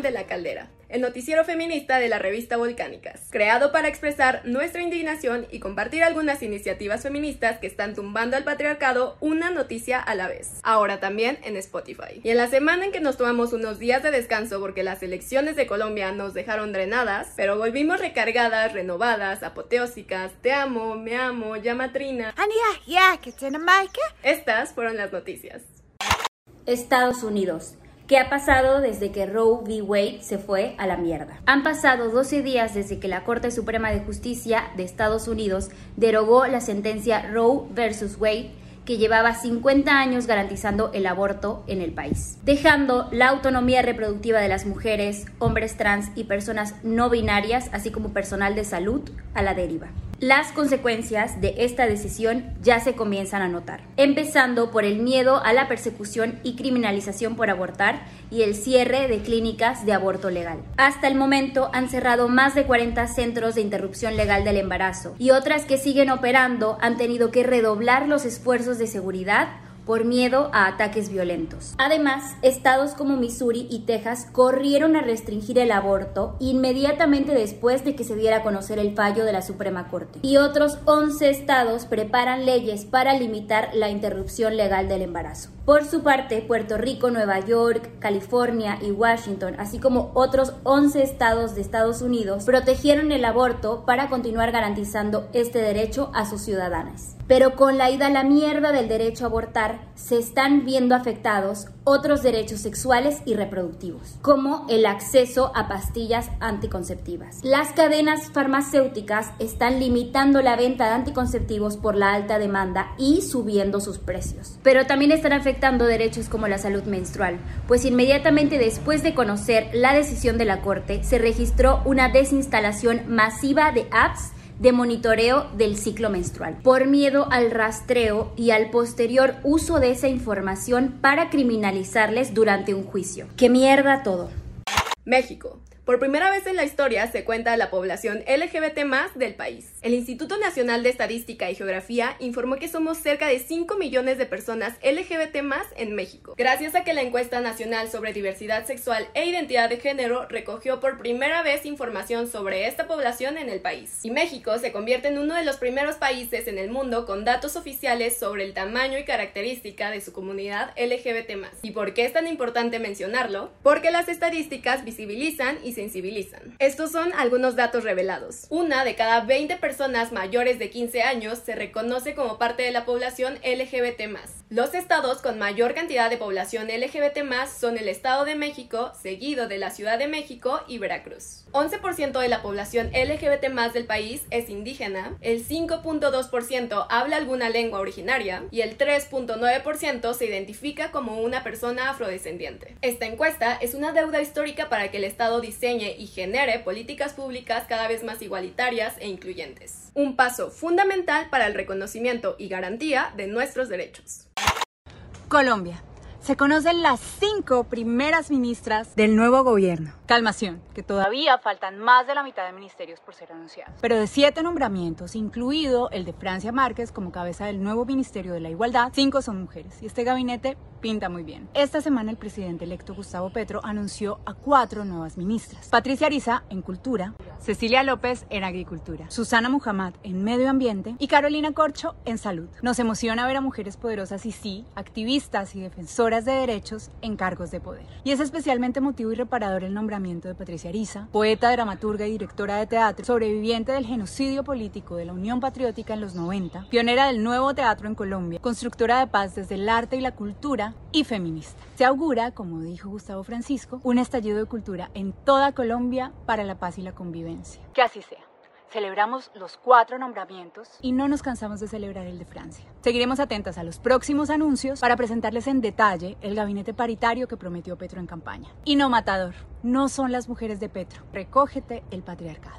de La Caldera, el noticiero feminista de la revista Volcánicas, creado para expresar nuestra indignación y compartir algunas iniciativas feministas que están tumbando al patriarcado una noticia a la vez. Ahora también en Spotify. Y en la semana en que nos tomamos unos días de descanso porque las elecciones de Colombia nos dejaron drenadas, pero volvimos recargadas, renovadas, apoteósicas, te amo, me amo, llamatrina. Estas fueron las noticias. Estados Unidos. ¿Qué ha pasado desde que Roe v. Wade se fue a la mierda? Han pasado 12 días desde que la Corte Suprema de Justicia de Estados Unidos derogó la sentencia Roe vs. Wade que llevaba 50 años garantizando el aborto en el país, dejando la autonomía reproductiva de las mujeres, hombres trans y personas no binarias, así como personal de salud, a la deriva. Las consecuencias de esta decisión ya se comienzan a notar, empezando por el miedo a la persecución y criminalización por abortar y el cierre de clínicas de aborto legal. Hasta el momento han cerrado más de 40 centros de interrupción legal del embarazo y otras que siguen operando han tenido que redoblar los esfuerzos de seguridad por miedo a ataques violentos. Además, estados como Missouri y Texas corrieron a restringir el aborto inmediatamente después de que se diera a conocer el fallo de la Suprema Corte. Y otros 11 estados preparan leyes para limitar la interrupción legal del embarazo. Por su parte, Puerto Rico, Nueva York, California y Washington, así como otros 11 estados de Estados Unidos, protegieron el aborto para continuar garantizando este derecho a sus ciudadanos. Pero con la ida a la mierda del derecho a abortar, se están viendo afectados otros derechos sexuales y reproductivos, como el acceso a pastillas anticonceptivas. Las cadenas farmacéuticas están limitando la venta de anticonceptivos por la alta demanda y subiendo sus precios. Pero también están afectando derechos como la salud menstrual, pues inmediatamente después de conocer la decisión de la Corte, se registró una desinstalación masiva de apps de monitoreo del ciclo menstrual, por miedo al rastreo y al posterior uso de esa información para criminalizarles durante un juicio. ¡Qué mierda todo! México. Por primera vez en la historia se cuenta la población LGBT más del país. El Instituto Nacional de Estadística y Geografía informó que somos cerca de 5 millones de personas LGBT más en México, gracias a que la encuesta nacional sobre diversidad sexual e identidad de género recogió por primera vez información sobre esta población en el país. Y México se convierte en uno de los primeros países en el mundo con datos oficiales sobre el tamaño y característica de su comunidad LGBT más. ¿Y por qué es tan importante mencionarlo? Porque las estadísticas visibilizan y sensibilizan. Estos son algunos datos revelados. Una de cada 20 personas mayores de 15 años se reconoce como parte de la población LGBT+. Los estados con mayor cantidad de población LGBT+, son el Estado de México, seguido de la Ciudad de México y Veracruz. 11% de la población LGBT+, del país es indígena, el 5.2% habla alguna lengua originaria y el 3.9% se identifica como una persona afrodescendiente. Esta encuesta es una deuda histórica para que el Estado diseñe y genere políticas públicas cada vez más igualitarias e incluyentes. Un paso fundamental para el reconocimiento y garantía de nuestros derechos. Colombia. Se conocen las cinco primeras ministras del nuevo gobierno. Calmación, que todavía faltan más de la mitad de ministerios por ser anunciados. Pero de siete nombramientos, incluido el de Francia Márquez como cabeza del nuevo Ministerio de la Igualdad, cinco son mujeres. Y este gabinete pinta muy bien. Esta semana el presidente electo Gustavo Petro anunció a cuatro nuevas ministras. Patricia Ariza en Cultura, Cecilia López en Agricultura, Susana Muhammad en Medio Ambiente y Carolina Corcho en Salud. Nos emociona ver a mujeres poderosas y sí, activistas y defensoras de derechos en cargos de poder. Y es especialmente motivo y reparador el nombramiento de Patricia Ariza, poeta, dramaturga y directora de teatro, sobreviviente del genocidio político de la Unión Patriótica en los 90, pionera del nuevo teatro en Colombia, constructora de paz desde el arte y la cultura, y feminista. Se augura, como dijo Gustavo Francisco, un estallido de cultura en toda Colombia para la paz y la convivencia. Que así sea. Celebramos los cuatro nombramientos y no nos cansamos de celebrar el de Francia. Seguiremos atentas a los próximos anuncios para presentarles en detalle el gabinete paritario que prometió Petro en campaña. Y no matador, no son las mujeres de Petro. Recógete el patriarcado.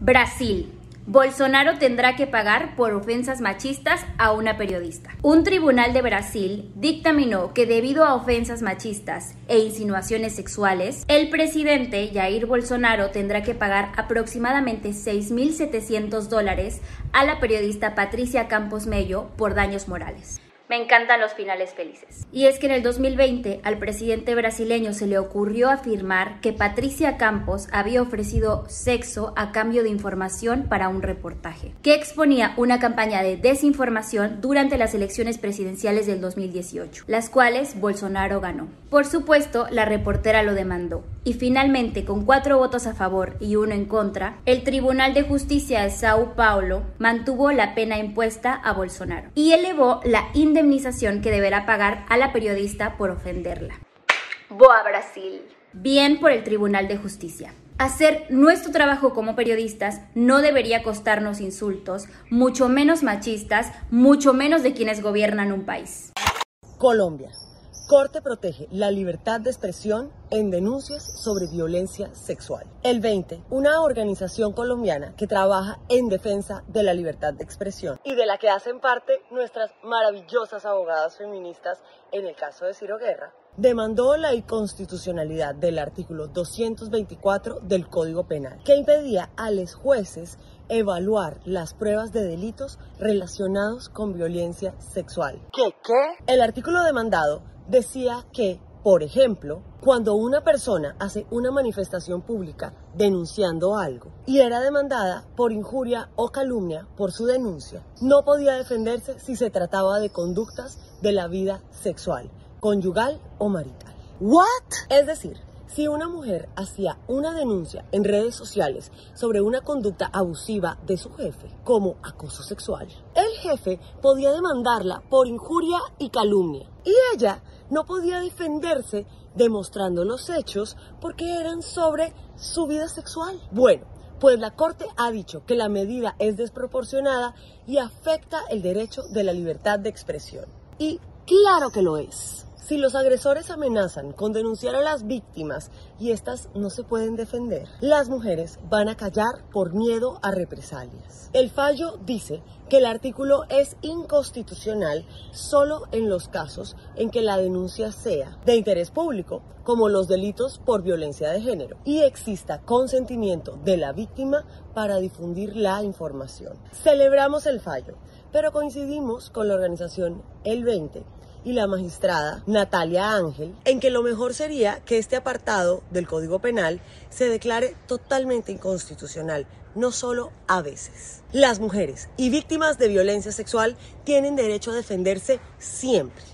Brasil. Bolsonaro tendrá que pagar por ofensas machistas a una periodista. Un tribunal de Brasil dictaminó que debido a ofensas machistas e insinuaciones sexuales, el presidente Jair Bolsonaro tendrá que pagar aproximadamente 6.700 dólares a la periodista Patricia Campos Mello por daños morales. Me encantan los finales felices. Y es que en el 2020 al presidente brasileño se le ocurrió afirmar que Patricia Campos había ofrecido sexo a cambio de información para un reportaje, que exponía una campaña de desinformación durante las elecciones presidenciales del 2018, las cuales Bolsonaro ganó. Por supuesto, la reportera lo demandó. Y finalmente, con cuatro votos a favor y uno en contra, el Tribunal de Justicia de Sao Paulo mantuvo la pena impuesta a Bolsonaro y elevó la indemnización que deberá pagar a la periodista por ofenderla. Boa Brasil. Bien por el Tribunal de Justicia. Hacer nuestro trabajo como periodistas no debería costarnos insultos, mucho menos machistas, mucho menos de quienes gobiernan un país. Colombia. Corte protege la libertad de expresión en denuncias sobre violencia sexual. El 20, una organización colombiana que trabaja en defensa de la libertad de expresión y de la que hacen parte nuestras maravillosas abogadas feministas en el caso de Ciro Guerra, demandó la inconstitucionalidad del artículo 224 del Código Penal, que impedía a los jueces evaluar las pruebas de delitos relacionados con violencia sexual. ¿Qué? ¿Qué? El artículo demandado decía que, por ejemplo, cuando una persona hace una manifestación pública denunciando algo y era demandada por injuria o calumnia por su denuncia, no podía defenderse si se trataba de conductas de la vida sexual, conyugal o marital. ¿What? Es decir, si una mujer hacía una denuncia en redes sociales sobre una conducta abusiva de su jefe, como acoso sexual, el jefe podía demandarla por injuria y calumnia. Y ella no podía defenderse demostrando los hechos porque eran sobre su vida sexual. Bueno, pues la Corte ha dicho que la medida es desproporcionada y afecta el derecho de la libertad de expresión. Y claro que lo es. Si los agresores amenazan con denunciar a las víctimas y éstas no se pueden defender, las mujeres van a callar por miedo a represalias. El fallo dice que el artículo es inconstitucional solo en los casos en que la denuncia sea de interés público, como los delitos por violencia de género, y exista consentimiento de la víctima para difundir la información. Celebramos el fallo, pero coincidimos con la organización El 20 y la magistrada Natalia Ángel en que lo mejor sería que este apartado del Código Penal se declare totalmente inconstitucional, no solo a veces. Las mujeres y víctimas de violencia sexual tienen derecho a defenderse siempre.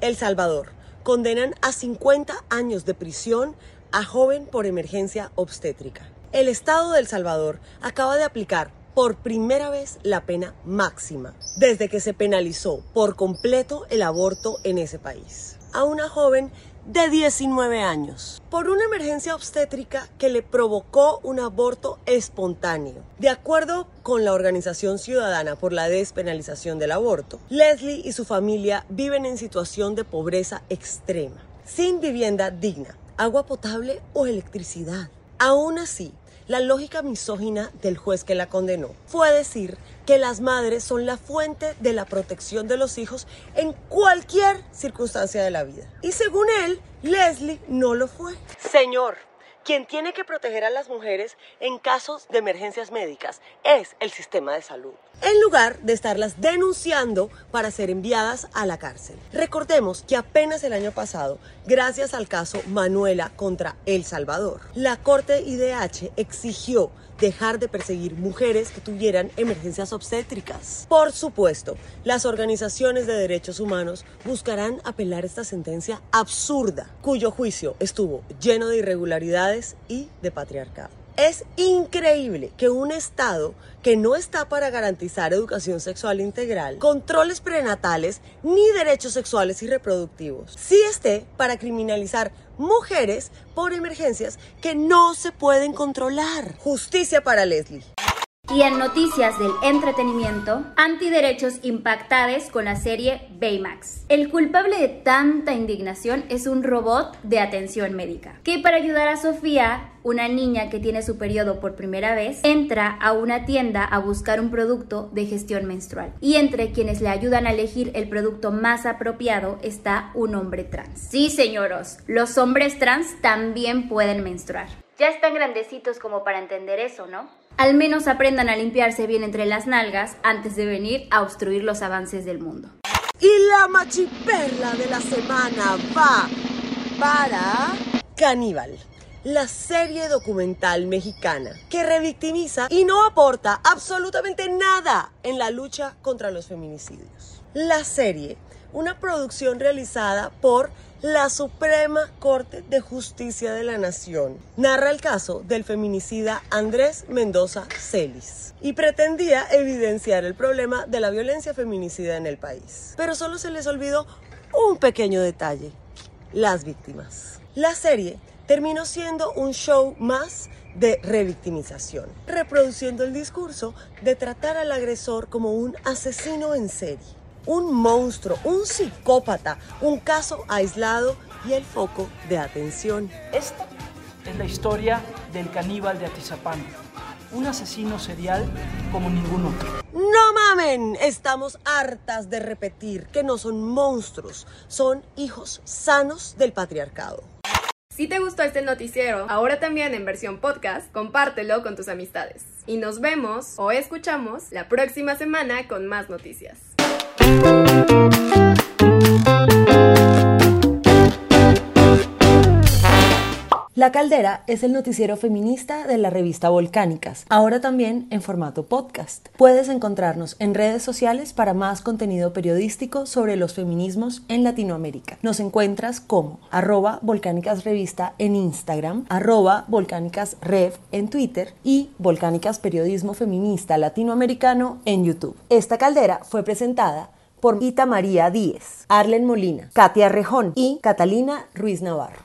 El Salvador. Condenan a 50 años de prisión a joven por emergencia obstétrica. El Estado de El Salvador acaba de aplicar por primera vez la pena máxima desde que se penalizó por completo el aborto en ese país. A una joven de 19 años por una emergencia obstétrica que le provocó un aborto espontáneo. De acuerdo con la Organización Ciudadana por la Despenalización del Aborto, Leslie y su familia viven en situación de pobreza extrema, sin vivienda digna, agua potable o electricidad. Aún así, la lógica misógina del juez que la condenó fue decir que las madres son la fuente de la protección de los hijos en cualquier circunstancia de la vida. Y según él, Leslie no lo fue. Señor, quien tiene que proteger a las mujeres en casos de emergencias médicas es el sistema de salud, en lugar de estarlas denunciando para ser enviadas a la cárcel. Recordemos que apenas el año pasado, gracias al caso Manuela contra El Salvador, la Corte IDH exigió dejar de perseguir mujeres que tuvieran emergencias obstétricas. Por supuesto, las organizaciones de derechos humanos buscarán apelar esta sentencia absurda, cuyo juicio estuvo lleno de irregularidades y de patriarcado. Es increíble que un Estado que no está para garantizar educación sexual integral, controles prenatales ni derechos sexuales y reproductivos, sí esté para criminalizar mujeres por emergencias que no se pueden controlar. Justicia para Leslie. Y en noticias del entretenimiento, antiderechos impactados con la serie Baymax. El culpable de tanta indignación es un robot de atención médica, que para ayudar a Sofía, una niña que tiene su periodo por primera vez, entra a una tienda a buscar un producto de gestión menstrual. Y entre quienes le ayudan a elegir el producto más apropiado está un hombre trans. Sí, señoros, los hombres trans también pueden menstruar. Ya están grandecitos como para entender eso, ¿no? Al menos aprendan a limpiarse bien entre las nalgas antes de venir a obstruir los avances del mundo. Y la machiperla de la semana va para Caníbal, la serie documental mexicana que revictimiza y no aporta absolutamente nada en la lucha contra los feminicidios. La serie, una producción realizada por la Suprema Corte de Justicia de la Nación narra el caso del feminicida Andrés Mendoza Celis y pretendía evidenciar el problema de la violencia feminicida en el país. Pero solo se les olvidó un pequeño detalle, las víctimas. La serie terminó siendo un show más de revictimización, reproduciendo el discurso de tratar al agresor como un asesino en serie un monstruo, un psicópata, un caso aislado y el foco de atención. Esta es la historia del caníbal de Atizapán, un asesino serial como ningún otro. No mamen, estamos hartas de repetir que no son monstruos, son hijos sanos del patriarcado. Si te gustó este noticiero, ahora también en versión podcast, compártelo con tus amistades. Y nos vemos o escuchamos la próxima semana con más noticias. La Caldera es el noticiero feminista de la revista Volcánicas, ahora también en formato podcast. Puedes encontrarnos en redes sociales para más contenido periodístico sobre los feminismos en Latinoamérica. Nos encuentras como arroba Volcánicas Revista en Instagram, arroba Volcánicas Rev en Twitter y Volcánicas Periodismo Feminista Latinoamericano en YouTube. Esta caldera fue presentada por Ita María Díez, Arlen Molina, Katia Rejón y Catalina Ruiz Navarro.